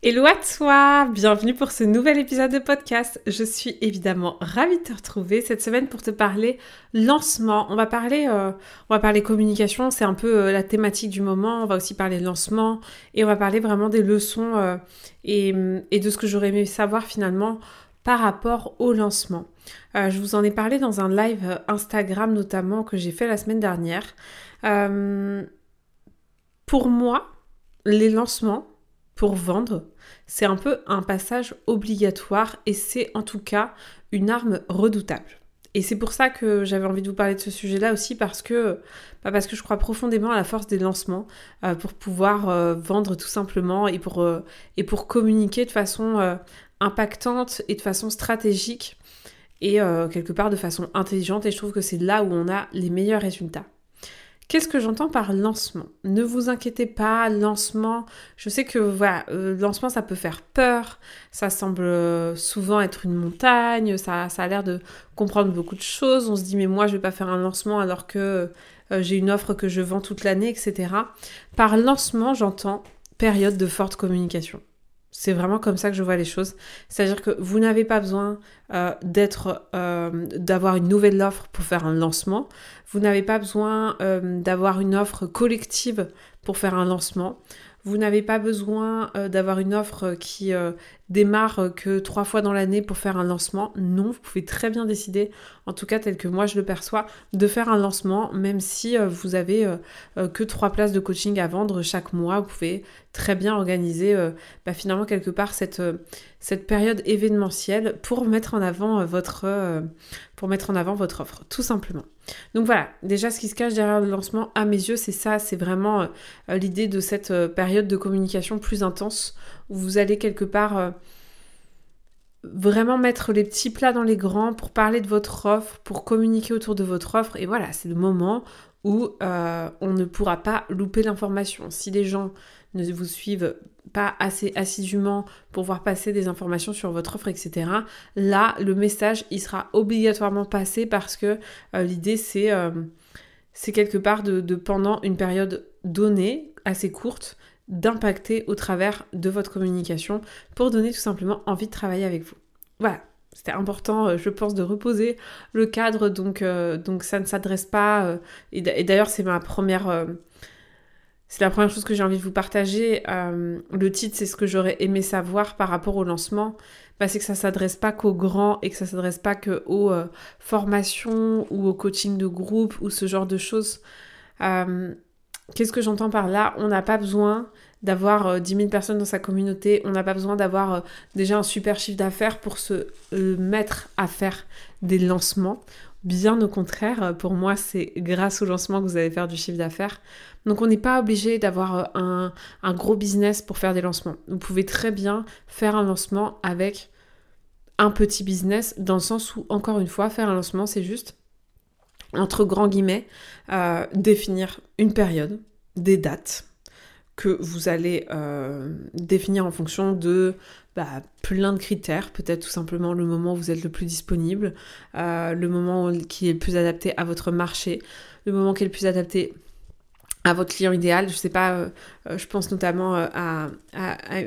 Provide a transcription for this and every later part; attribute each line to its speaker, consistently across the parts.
Speaker 1: Hello à toi, bienvenue pour ce nouvel épisode de podcast. Je suis évidemment ravie de te retrouver cette semaine pour te parler lancement. On va parler, euh, va parler communication, c'est un peu euh, la thématique du moment. On va aussi parler lancement et on va parler vraiment des leçons euh, et, et, de ce que j'aurais aimé savoir finalement par rapport au lancement. je vous en ai parlé dans un live Instagram notamment que j'ai fait la semaine dernière. pour moi, les lancements pour vendre, c'est un peu un passage obligatoire et c'est en tout cas une arme redoutable. Et c'est pour ça que j'avais envie de vous parler de ce sujet-là aussi parce que, bah, parce que je crois profondément à la force des lancements euh, pour pouvoir euh, vendre tout simplement et pour, euh, et pour communiquer de façon impactante et de façon stratégique et quelque part de façon intelligente. Et je trouve que c'est là où on a les meilleurs résultats. Qu'est-ce que j'entends par lancement? Ne vous inquiétez pas, lancement, je sais que voilà, euh, lancement ça peut faire peur, ça semble euh, souvent être une montagne, ça, ça a l'air de comprendre beaucoup de choses, on se dit mais moi je vais pas faire un lancement alors que euh, j'ai une offre que je vends toute l'année, etc. Par lancement j'entends période de forte communication. C'est vraiment comme ça que je vois les choses. C'est-à-dire que vous n'avez pas besoin euh, d'être, euh, d'avoir une nouvelle offre pour faire un lancement. Vous n'avez pas besoin euh, d'avoir une offre collective pour faire un lancement. Vous n'avez pas besoin d'avoir une offre qui démarre que trois fois dans l'année pour faire un lancement. Non, vous pouvez très bien décider, en tout cas tel que moi je le perçois, de faire un lancement, même si euh, vous avez euh, euh, que trois places de coaching à vendre chaque mois. Vous pouvez très bien organiser bah, finalement quelque part cette, période événementielle pour mettre en avant votre offre, tout simplement. Donc voilà, déjà ce qui se cache derrière le lancement, à mes yeux, c'est ça, c'est vraiment l'idée de cette période de communication plus intense où vous allez quelque part vraiment mettre les petits plats dans les grands pour parler de votre offre, pour communiquer autour de votre offre. Et voilà, c'est le moment où euh, on ne pourra pas louper l'information. Si les gens ne vous suivent pas assez assidûment pour voir passer des informations sur votre offre, etc., là, le message, il sera obligatoirement passé parce que euh, l'idée, c'est euh, c'est quelque part de, pendant une période donnée, assez courte, d'impacter au travers de votre communication pour donner tout simplement envie de travailler avec vous. Voilà, c'était important, euh, je pense, de reposer le cadre, donc, donc ça ne s'adresse pas. Et d'ailleurs, c'est ma première. C'est la première chose que j'ai envie de vous partager. le titre, c'est ce que j'aurais aimé savoir par rapport au lancement. Bah, c'est que ça s'adresse pas qu'aux grands et que ça s'adresse pas qu'aux formations ou au coaching de groupe ou ce genre de choses. Qu'est-ce que j'entends par là? On n'a pas besoin d'avoir 10 euh, 000 personnes dans sa communauté, on n'a pas besoin d'avoir euh, déjà un super chiffre d'affaires pour se euh, mettre à faire des lancements. Bien au contraire, pour moi, c'est grâce au lancement que vous allez faire du chiffre d'affaires. Donc on n'est pas obligé d'avoir un, un, gros business pour faire des lancements. Vous pouvez très bien faire un lancement avec un petit business, dans le sens où, encore une fois, faire un lancement, c'est juste entre grands guillemets, euh, définir une période, des dates que vous allez euh, définir en fonction de bah, plein de critères, peut-être tout simplement le moment où vous êtes le plus disponible, euh, le moment qui est le plus adapté à votre marché, le moment qui est le plus adapté à votre client idéal. Je sais pas, euh, euh, je pense notamment euh, à,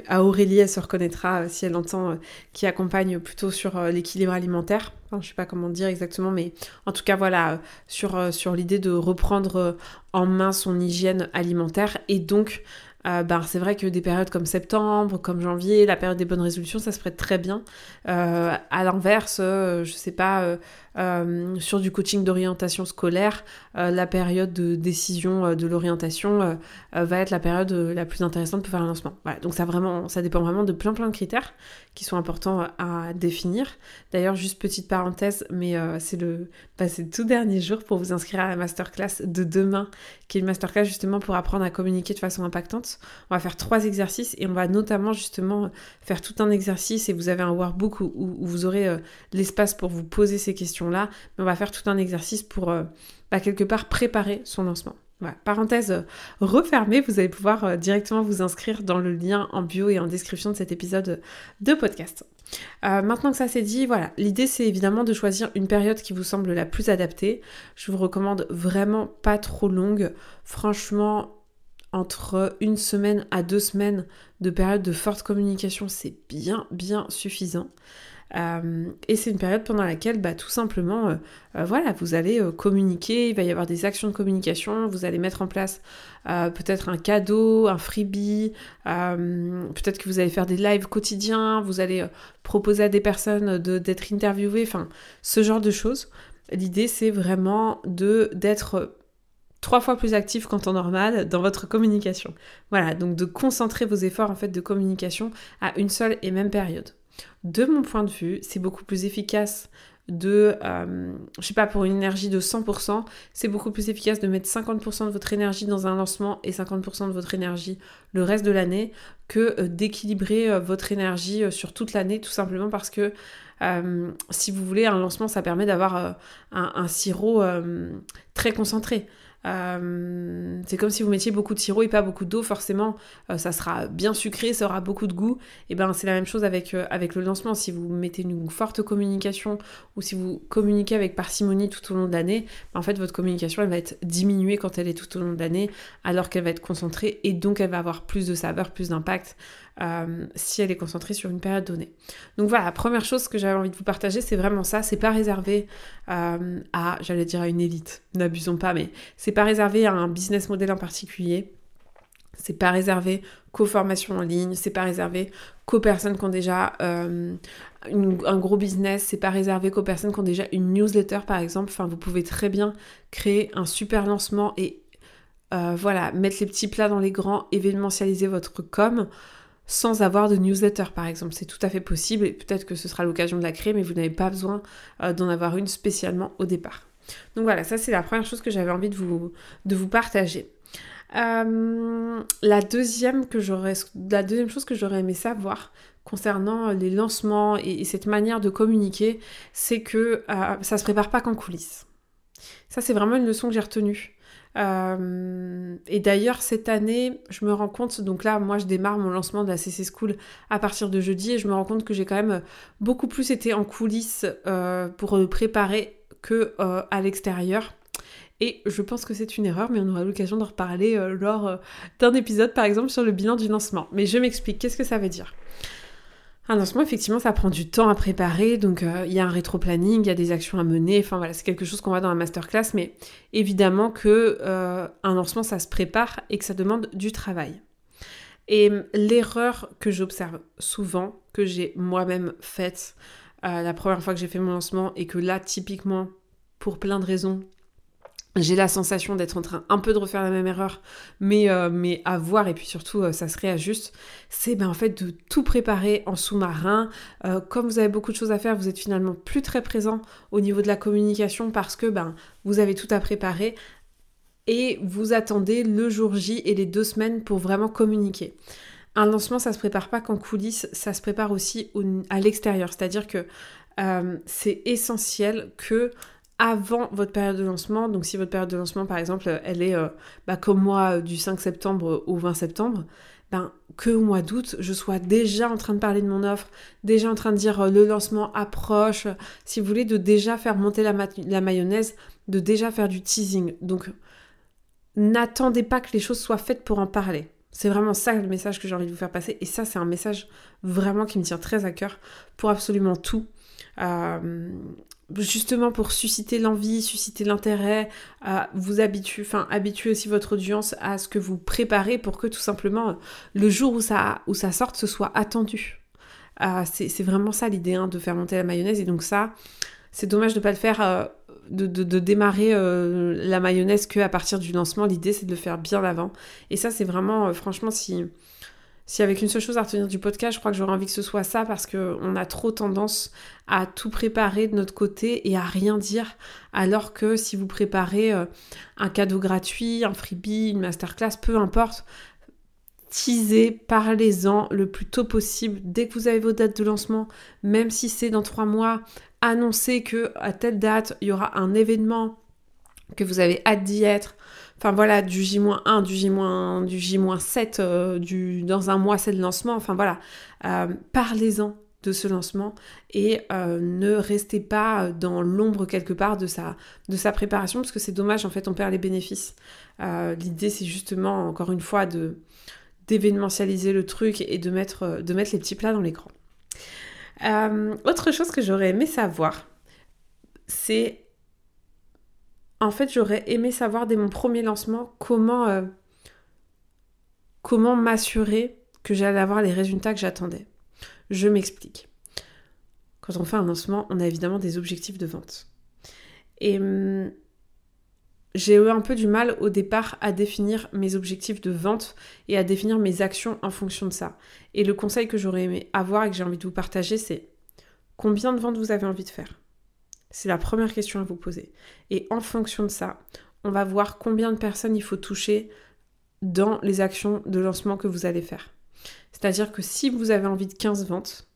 Speaker 1: à, Aurélie, elle se reconnaîtra si elle entend, qui accompagne plutôt sur l'équilibre alimentaire. Enfin, je sais pas comment dire exactement, mais en tout cas, voilà, sur l'idée de reprendre en main son hygiène alimentaire et donc euh, ben, c'est vrai que des périodes comme septembre, comme janvier, la période des bonnes résolutions, ça se prête très bien. Euh, à l'inverse, euh, je sais pas, sur du coaching d'orientation scolaire, la période de décision de l'orientation va être la période la plus intéressante pour faire un lancement. Voilà, donc ça, vraiment, ça dépend vraiment de plein plein de critères qui sont importants à définir. D'ailleurs, juste petite parenthèse, mais c'est le, bah, le tout dernier jour pour vous inscrire à la masterclass de demain, qui est une masterclass justement pour apprendre à communiquer de façon impactante On va faire trois exercices et on va notamment justement faire tout un exercice et vous avez un workbook où, vous aurez euh, l'espace pour vous poser ces questions-là. Mais on va faire tout un exercice pour euh, bah, quelque part préparer son lancement. Voilà. Parenthèse euh, refermée, vous allez pouvoir directement vous inscrire dans le lien en bio et en description de cet épisode de podcast. Maintenant que ça c'est dit, voilà, l'idée c'est évidemment de choisir une période qui vous semble la plus adaptée. Je vous recommande vraiment pas trop longue. Franchement, entre une semaine à deux semaines de période de forte communication, c'est bien, bien suffisant. Euh, et c'est une période pendant laquelle, bah, tout simplement, euh, euh, voilà, vous allez communiquer, il va y avoir des actions de communication, vous allez mettre en place peut-être un cadeau, un freebie, peut-être que vous allez faire des lives quotidiens, vous allez proposer à des personnes d'être interviewées, enfin, ce genre de choses. L'idée, c'est vraiment de d'être trois fois plus actif qu'en temps normal dans votre communication. Voilà, donc de concentrer vos efforts en fait de communication à une seule et même période. De mon point de vue, c'est beaucoup plus efficace de, euh, je sais pas, pour une énergie de 100%, c'est beaucoup plus efficace de mettre 50% de votre énergie dans un lancement et 50% de votre énergie le reste de l'année que euh, d'équilibrer euh, votre énergie sur toute l'année, tout simplement parce que si vous voulez, un lancement, ça permet d'avoir un, sirop très concentré. Euh, c'est comme si vous mettiez beaucoup de sirop et pas beaucoup d'eau, forcément, euh, ça sera bien sucré, ça aura beaucoup de goût. Et ben c'est la même chose avec, euh, avec le lancement. Si vous mettez une forte communication ou si vous communiquez avec parcimonie tout au long de l'année, ben, en fait votre communication elle va être diminuée quand elle est tout au long de l'année, alors qu'elle va être concentrée et donc elle va avoir plus de saveur, plus d'impact. Euh, si elle est concentrée sur une période donnée. Donc voilà, première chose que j'avais envie de vous partager, c'est vraiment ça. C'est pas réservé euh, à, j'allais dire à une élite, n'abusons pas, mais c'est pas réservé à un business model en particulier. C'est pas réservé qu'aux formations en ligne, c'est pas réservé qu'aux personnes qui ont déjà euh, un gros business, c'est pas réservé qu'aux personnes qui ont déjà une newsletter par exemple. Enfin, vous pouvez très bien créer un super lancement et voilà, mettre les petits plats dans les grands, événementialiser votre com sans avoir de newsletter par exemple. C'est tout à fait possible et peut-être que ce sera l'occasion de la créer, mais vous n'avez pas besoin euh, d'en avoir une spécialement au départ. Donc voilà, ça c'est la première chose que j'avais envie de vous, partager. Euh, la, deuxième chose que j'aurais aimé savoir concernant les lancements et, cette manière de communiquer, c'est que euh, ça se prépare pas qu'en coulisses. Ça c'est vraiment une leçon que j'ai retenue. Euh, et d'ailleurs, cette année, je me rends compte, donc là, moi, je démarre mon lancement de la CC School à partir de jeudi et je me rends compte que j'ai quand même beaucoup plus été en coulisses euh, pour préparer que euh, à l'extérieur. Et je pense que c'est une erreur, mais on aura l'occasion d'en reparler lors d'un épisode, par exemple, sur le bilan du lancement. Mais je m'explique, qu'est-ce que ça veut dire? Un lancement, effectivement, ça prend du temps à préparer, donc euh, il y a un rétro-planning, il y a des actions à mener, enfin voilà, c'est quelque chose qu'on voit dans la masterclass, mais évidemment que euh, un lancement, ça se prépare et que ça demande du travail. Et l'erreur que j'observe souvent, que j'ai moi-même faite euh, la première fois que j'ai fait mon lancement, et que là, typiquement, pour plein de raisons, j'ai la sensation d'être en train un peu de refaire la même erreur, mais, euh, mais à voir, et puis surtout euh, ça se réajuste, c'est ben, en fait de tout préparer en sous-marin. Euh, comme vous avez beaucoup de choses à faire, vous êtes finalement plus très présent au niveau de la communication parce que ben, vous avez tout à préparer et vous attendez le jour J et les deux semaines pour vraiment communiquer. Un lancement, ça se prépare pas qu'en coulisses, ça se prépare aussi à l'extérieur. C'est-à-dire que c'est essentiel que avant votre période de lancement. Donc si votre période de lancement, par exemple, elle est euh, bah, comme moi du 5 septembre au 20 septembre, ben, que au mois d'août, je sois déjà en train de parler de mon offre, déjà en train de dire euh, le lancement approche, si vous voulez, de déjà faire monter la, mayonnaise, de déjà faire du teasing. Donc n'attendez pas que les choses soient faites pour en parler. C'est vraiment ça le message que j'ai envie de vous faire passer. Et ça, c'est un message vraiment qui me tient très à cœur pour absolument tout. Euh, justement pour susciter l'envie, susciter l'intérêt, vous habituer, enfin habituer aussi votre audience à ce que vous préparez pour que tout simplement le jour où ça, où ça sorte, ce soit attendu. Euh, c'est vraiment ça l'idée hein, de faire monter la mayonnaise et donc ça, c'est dommage de ne pas le faire, euh, de, démarrer euh, la mayonnaise qu'à partir du lancement. L'idée c'est de le faire bien avant. Et ça c'est vraiment, franchement, si si avec une seule chose à retenir du podcast, je crois que j'aurais envie que ce soit ça parce qu'on a trop tendance à tout préparer de notre côté et à rien dire. Alors que si vous préparez euh, un cadeau gratuit, un freebie, une masterclass, peu importe, teasez, parlez-en le plus tôt possible. Dès que vous avez vos dates de lancement, même si c'est dans trois mois, annoncez que à telle date, il y aura un événement, que vous avez hâte d'y être. Enfin voilà, du J-1, du J- du J-7, euh, du, dans un mois c'est le lancement. Enfin voilà, euh, parlez-en de ce lancement et euh, ne restez pas dans l'ombre quelque part de sa, de sa préparation parce que c'est dommage en fait on perd les bénéfices. L'idée c'est justement encore une fois d'événementialiser le truc et de mettre, de mettre les petits plats dans l'écran. autre chose que j'aurais aimé savoir, c'est en fait, j'aurais aimé savoir dès mon premier lancement comment, euh, comment m'assurer que j'allais avoir les résultats que j'attendais. Je m'explique. Quand on fait un lancement, on a évidemment des objectifs de vente. Et hum, j'ai eu un peu du mal au départ à définir mes objectifs de vente et à définir mes actions en fonction de ça. Et le conseil que j'aurais aimé avoir et que j'ai envie de vous partager, c'est combien de ventes vous avez envie de faire? C'est la première question à vous poser. Et en fonction de ça, on va voir combien de personnes il faut toucher dans les actions de lancement que vous allez faire. C'est-à-dire que si vous avez envie de 15 ventes,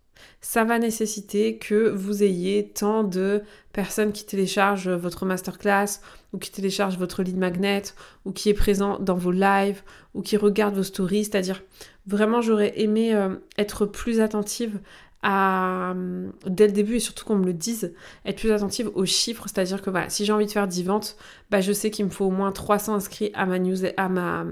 Speaker 1: ça va nécessiter que vous ayez tant de personnes qui téléchargent votre masterclass ou qui téléchargent votre lead magnet ou qui est présent dans vos lives ou qui regardent vos stories. C'est-à-dire vraiment j'aurais aimé euh, être plus attentive dès le début et surtout qu'on me le dise, être plus attentive aux chiffres. C'est-à-dire que si j'ai envie de faire 10 ventes, bah, je sais qu'il me faut au moins 300 inscrits à ma news, à ma,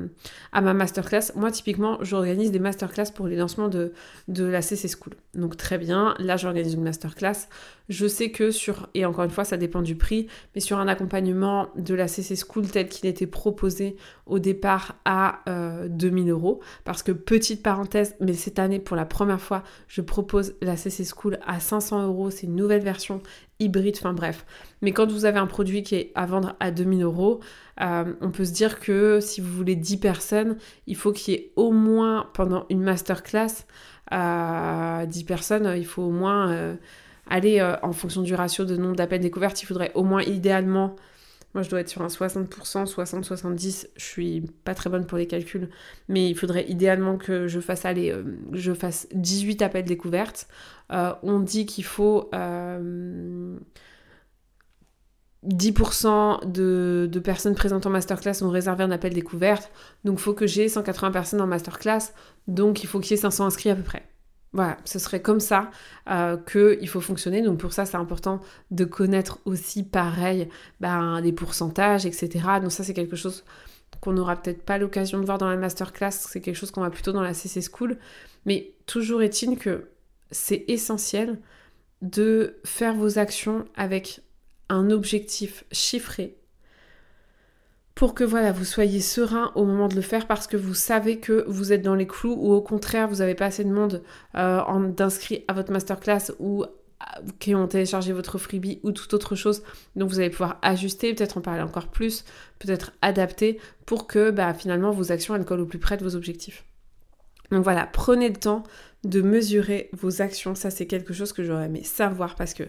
Speaker 1: masterclass. Moi, typiquement, j'organise des masterclass pour les lancements de, de la CC School. Donc très bien, là j'organise une masterclass. Je sais que sur, et encore une fois, ça dépend du prix, mais sur un accompagnement de la CC School tel qu'il était proposé au départ à 2000 euh, euros, parce que petite parenthèse, mais cette année, pour la première fois, je propose la CC School à 500 euros. C'est une nouvelle version hybride, enfin bref. Mais quand vous avez un produit qui est à vendre à 2000 euros, euh, on peut se dire que si vous voulez 10 personnes, il faut qu'il y ait au moins, pendant une masterclass, à 10 personnes, il faut au moins euh, aller euh, en fonction du ratio de nombre d'appels découvertes, il faudrait au moins idéalement moi, je dois être sur un 60%, 60-70. Je suis pas très bonne pour les calculs, mais il faudrait idéalement que je fasse aller, je fasse 18 appels découvertes. on dit qu'il faut 10% de, personnes présentes en masterclass ont réservé un appel découverte. Donc, il faut que j'ai 180 personnes en masterclass. Donc, il faut qu'il y ait 500 inscrits à peu près. Voilà, ce serait comme ça euh, qu'il faut fonctionner. Donc, pour ça, c'est important de connaître aussi, pareil, ben, des pourcentages, etc. Donc, ça, c'est quelque chose qu'on n'aura peut-être pas l'occasion de voir dans la masterclass. C'est quelque chose qu'on va plutôt dans la CC School. Mais toujours est-il que c'est essentiel de faire vos actions avec un objectif chiffré pour que voilà, vous soyez serein au moment de le faire parce que vous savez que vous êtes dans les clous ou au contraire vous n'avez pas assez de monde euh, d'inscrits à votre masterclass ou qui ont téléchargé votre freebie ou toute autre chose. Donc vous allez pouvoir ajuster, peut-être en parler encore plus, peut-être adapter pour que bah, finalement vos actions elles collent au plus près de vos objectifs. Donc voilà, prenez le temps de mesurer vos actions. Ça c'est quelque chose que j'aurais aimé savoir parce que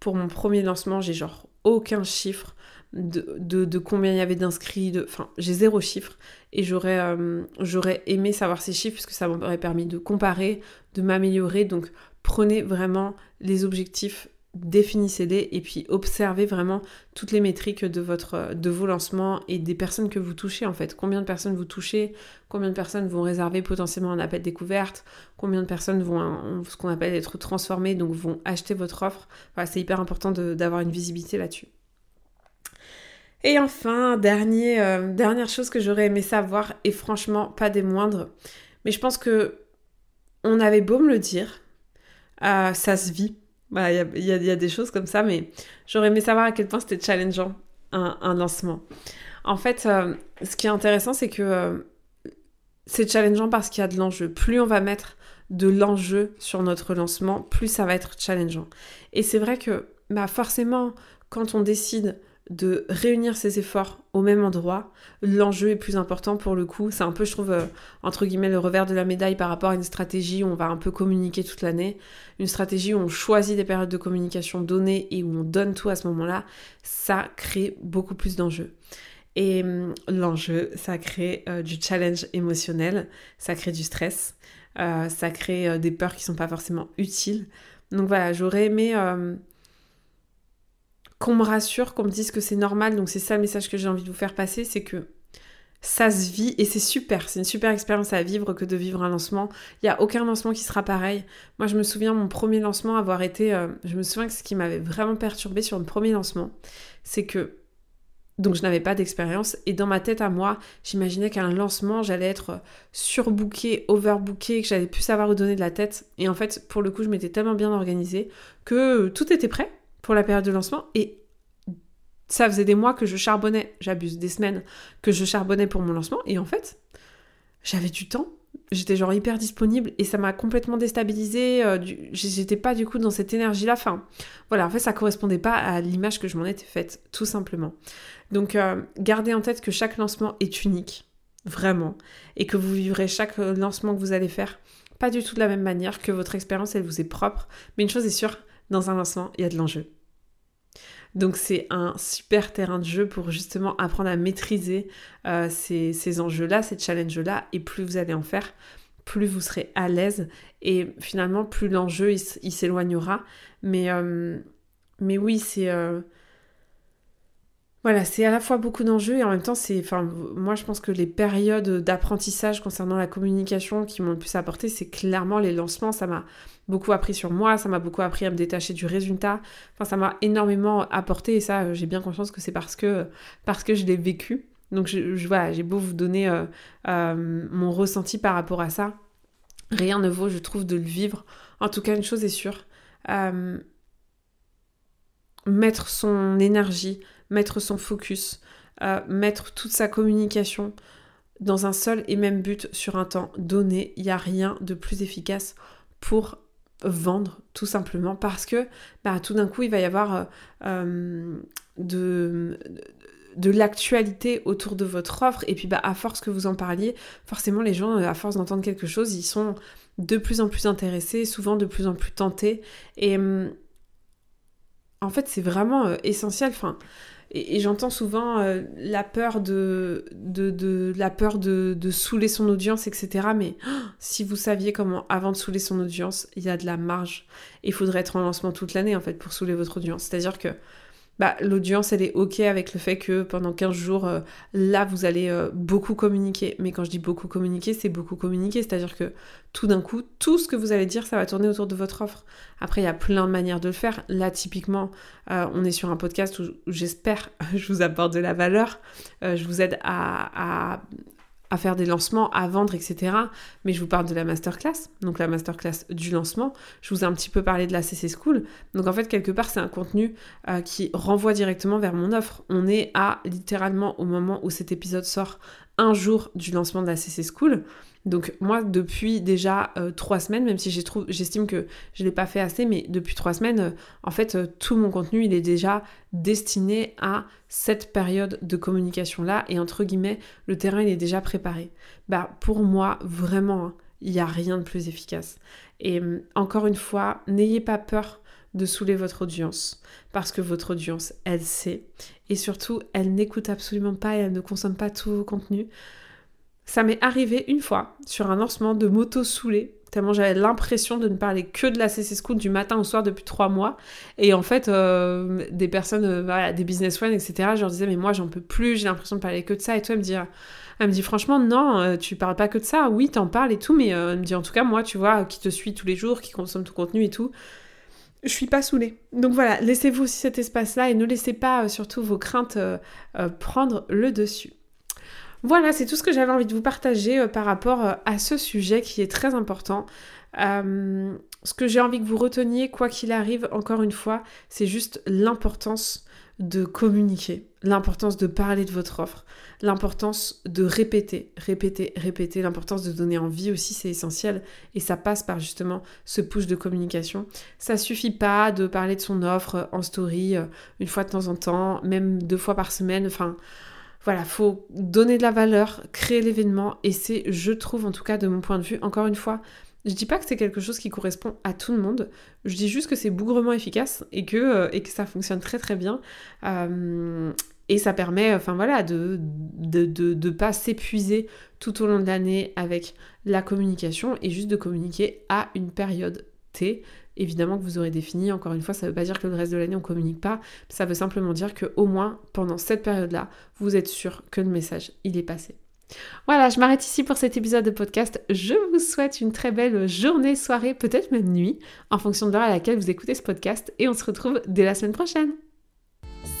Speaker 1: pour mon premier lancement, j'ai genre aucun chiffre de, combien il y avait d'inscrits. De... Enfin, j'ai zéro chiffre. Et j'aurais, euh, j'aurais aimé savoir ces chiffres puisque ça m'aurait permis de comparer, de m'améliorer. Donc, prenez vraiment les objectifs définissez-les et puis observez vraiment toutes les métriques de, votre, de vos lancements et des personnes que vous touchez en fait. Combien de personnes vous touchez, combien de personnes vont réserver potentiellement un appel découverte, combien de personnes vont ce qu'on appelle être transformées, donc vont acheter votre offre. C'est hyper important d'avoir une visibilité là-dessus. Et enfin, euh, dernière chose que j'aurais aimé savoir, et franchement pas des moindres, mais je pense que on avait beau me le dire, euh, ça se vit il y, a, des choses comme ça, mais j'aurais aimé savoir à quel point c'était challengeant un, lancement. En fait, euh, ce qui est intéressant, c'est que c'est challengeant parce qu'il y a de l'enjeu. Plus on va mettre de l'enjeu sur notre lancement, plus ça va être challengeant. Et c'est vrai que bah, forcément, quand on décide de réunir ses efforts au même endroit, l'enjeu est plus important pour le coup. C'est un peu, je trouve, euh, entre guillemets, le revers de la médaille par rapport à une stratégie où on va un peu communiquer toute l'année. Une stratégie où on choisit des périodes de communication données et où on donne tout à ce moment-là, ça crée beaucoup plus d'enjeux. Et hum, l'enjeu, ça crée euh, du challenge émotionnel, ça crée du stress, euh, ça crée des peurs qui sont pas forcément utiles. Donc voilà, j'aurais aimé qu'on me rassure, qu'on me dise que c'est normal. Donc c'est ça le message que j'ai envie de vous faire passer, c'est que ça se vit et c'est super, c'est une super expérience à vivre que de vivre un lancement. Il n'y a aucun lancement qui sera pareil. Moi je me souviens mon premier lancement avoir été, je me souviens que ce qui m'avait vraiment perturbé sur le premier lancement, c'est que donc je n'avais pas d'expérience et dans ma tête à moi, j'imaginais qu'à un lancement, j'allais être surbooké, overbooké, que j'allais plus savoir où donner de la tête. Et en fait, pour le coup, je m'étais tellement bien organisée que tout était prêt pour la période de lancement et ça faisait des mois que je charbonnais, j'abuse, des semaines que je charbonnais pour mon lancement et en fait, j'avais du temps j'étais genre hyper disponible et ça m'a complètement déstabilisée. Euh, j'étais pas du coup dans cette énergie-là. Enfin, voilà, en fait, ça correspondait pas à l'image que je m'en étais faite, tout simplement. Donc, euh, gardez en tête que chaque lancement est unique, vraiment, et que vous vivrez chaque euh, lancement que vous allez faire pas du tout de la même manière, que votre expérience, elle vous est propre. Mais une chose est sûre, dans un lancement, il y a de l'enjeu. Donc c'est un super terrain de jeu pour justement apprendre à maîtriser euh, ces, enjeux-là, ces challenges-là, et plus vous allez en faire, plus vous serez à l'aise, et finalement plus l'enjeu il, s'éloignera. Mais, euh, mais oui, c'est... Euh, voilà, c'est à la fois beaucoup d'enjeux et en même temps, c'est, enfin, moi je pense que les périodes d'apprentissage concernant la communication qui m'ont le plus apporté, c'est clairement les lancements. Ça m'a beaucoup appris sur moi, ça m'a beaucoup appris à me détacher du résultat. Enfin, ça m'a énormément apporté et ça, j'ai bien conscience que c'est parce que, parce que je l'ai vécu. Donc, je, voilà, j'ai beau vous donner euh, euh, mon ressenti par rapport à ça. Rien ne vaut, je trouve, de le vivre. En tout cas, une chose est sûre. Euh, mettre son énergie, mettre son focus, euh, mettre toute sa communication dans un seul et même but sur un temps donné. Il n'y a rien de plus efficace pour vendre tout simplement parce que bah, tout d'un coup il va y avoir euh, euh, de, de l'actualité autour de votre offre. Et puis bah, à force que vous en parliez forcément les gens à force d'entendre quelque chose ils sont de plus en plus intéressés souvent de plus en plus tentés. Et hum, en fait c'est vraiment essentiel et, j'entends souvent euh, la peur de, de, la peur de, de, saouler son audience, etc. Mais si vous saviez comment, avant de saouler son audience, il y a de la marge. Il faudrait être en lancement toute l'année, en fait, pour saouler votre audience. C'est-à-dire que bah, l'audience, elle est OK avec le fait que pendant 15 jours, euh, là, vous allez euh, beaucoup communiquer. Mais quand je dis beaucoup communiquer, c'est beaucoup communiquer. C'est-à-dire que tout d'un coup, tout ce que vous allez dire, ça va tourner autour de votre offre. Après, il y a plein de manières de le faire. Là, typiquement, euh, on est sur un podcast où j'espère, je vous apporte de la valeur. je vous aide à, à faire des lancements, à vendre, etc. Mais je vous parle de la masterclass, donc la masterclass du lancement. Je vous ai un petit peu parlé de la CC School. Donc en fait, quelque part, c'est un contenu euh, qui renvoie directement vers mon offre. On est à littéralement au moment où cet épisode sort un jour du lancement de la CC School. Donc moi, depuis déjà euh, trois semaines, même si j'estime que je ne l'ai pas fait assez, mais depuis trois semaines, euh, en fait, euh, tout mon contenu, il est déjà destiné à cette période de communication-là. Et entre guillemets, le terrain, il est déjà préparé. Bah, pour moi, vraiment, hein, il n'y a rien de plus efficace. Et encore une fois, n'ayez pas peur de saouler votre audience parce que votre audience, elle sait. Et surtout, elle n'écoute absolument pas et elle ne consomme pas tous vos contenus. Ça m'est arrivé une fois sur un lancement de moto saoulée, tellement j'avais l'impression de ne parler que de la CC School du matin au soir depuis trois mois. Et en fait, euh, des personnes, euh, des business friends, etc., je leur disais, mais moi j'en peux plus, j'ai l'impression de parler que de ça. Et toi, elle me dit, elle me dit franchement, non, euh, tu parles pas que de ça. Oui, t'en parles et tout, mais elle me dit, en tout cas, moi, tu vois, qui te suis tous les jours, qui consomme ton contenu et tout, je suis pas saoulée. Donc voilà, laissez-vous aussi cet espace-là et ne laissez pas surtout vos craintes prendre le dessus. Voilà, c'est tout ce que j'avais envie de vous partager euh, par rapport euh, à ce sujet qui est très important. Euh, ce que j'ai envie que vous reteniez, quoi qu'il arrive, encore une fois, c'est juste l'importance de communiquer, l'importance de parler de votre offre, l'importance de répéter, répéter, répéter, l'importance de donner envie aussi, c'est essentiel. Et ça passe par justement ce push de communication. Ça suffit pas de parler de son offre en story une fois de temps en temps, même deux fois par semaine. Enfin, voilà, faut donner de la valeur, créer l'événement, et c'est, je trouve, en tout cas de mon point de vue, encore une fois, je dis pas que c'est quelque chose qui correspond à tout le monde, je dis juste que c'est bougrement efficace et que, euh, et que ça fonctionne très très bien. Euh, Et ça permet, enfin voilà, de ne pas s'épuiser tout au long de l'année avec la communication et juste de communiquer à une période T évidemment que vous aurez défini. Encore une fois, ça ne veut pas dire que le reste de l'année on communique pas. Ça veut simplement dire que au moins pendant cette période-là, vous êtes sûr que le message il est passé. Voilà, je m'arrête ici pour cet épisode de podcast. Je vous souhaite une très belle journée, soirée, peut-être même nuit, en fonction de l'heure à laquelle vous écoutez ce podcast. Et on se retrouve dès la semaine prochaine.